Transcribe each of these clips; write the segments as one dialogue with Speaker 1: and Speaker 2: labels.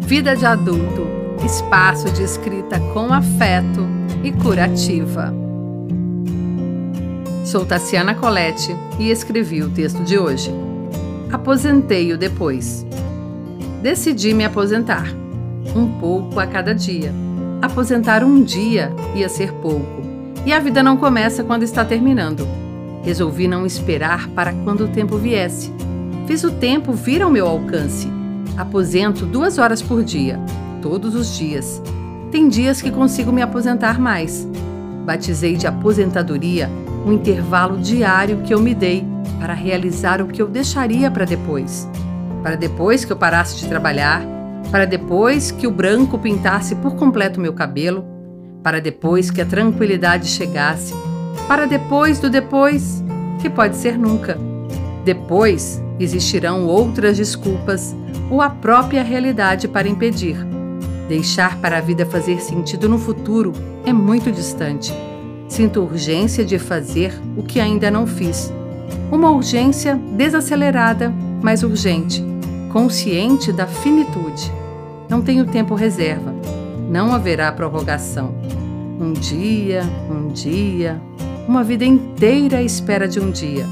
Speaker 1: Vida de adulto, espaço de escrita com afeto e curativa. Sou Tassiana Colette e escrevi o texto de hoje. Aposentei-o depois. Decidi me aposentar, um pouco a cada dia. Aposentar um dia ia ser pouco, e a vida não começa quando está terminando. Resolvi não esperar para quando o tempo viesse. Fiz o tempo vir ao meu alcance Aposento duas horas por dia, todos os dias. Tem dias que consigo me aposentar mais. Batizei de aposentadoria o intervalo diário que eu me dei para realizar o que eu deixaria para depois. Para depois que eu parasse de trabalhar, para depois que o branco pintasse por completo meu cabelo, para depois que a tranquilidade chegasse, para depois do depois, que pode ser nunca. Depois existirão outras desculpas ou a própria realidade para impedir. Deixar para a vida fazer sentido no futuro é muito distante. Sinto urgência de fazer o que ainda não fiz. Uma urgência desacelerada, mas urgente, consciente da finitude. Não tenho tempo reserva. Não haverá prorrogação. Um dia, um dia, uma vida inteira à espera de um dia.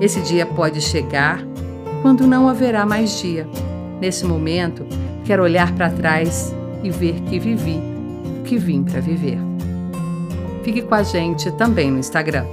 Speaker 1: Esse dia pode chegar quando não haverá mais dia. Nesse momento, quero olhar para trás e ver que vivi o que vim para viver. Fique com a gente também no Instagram.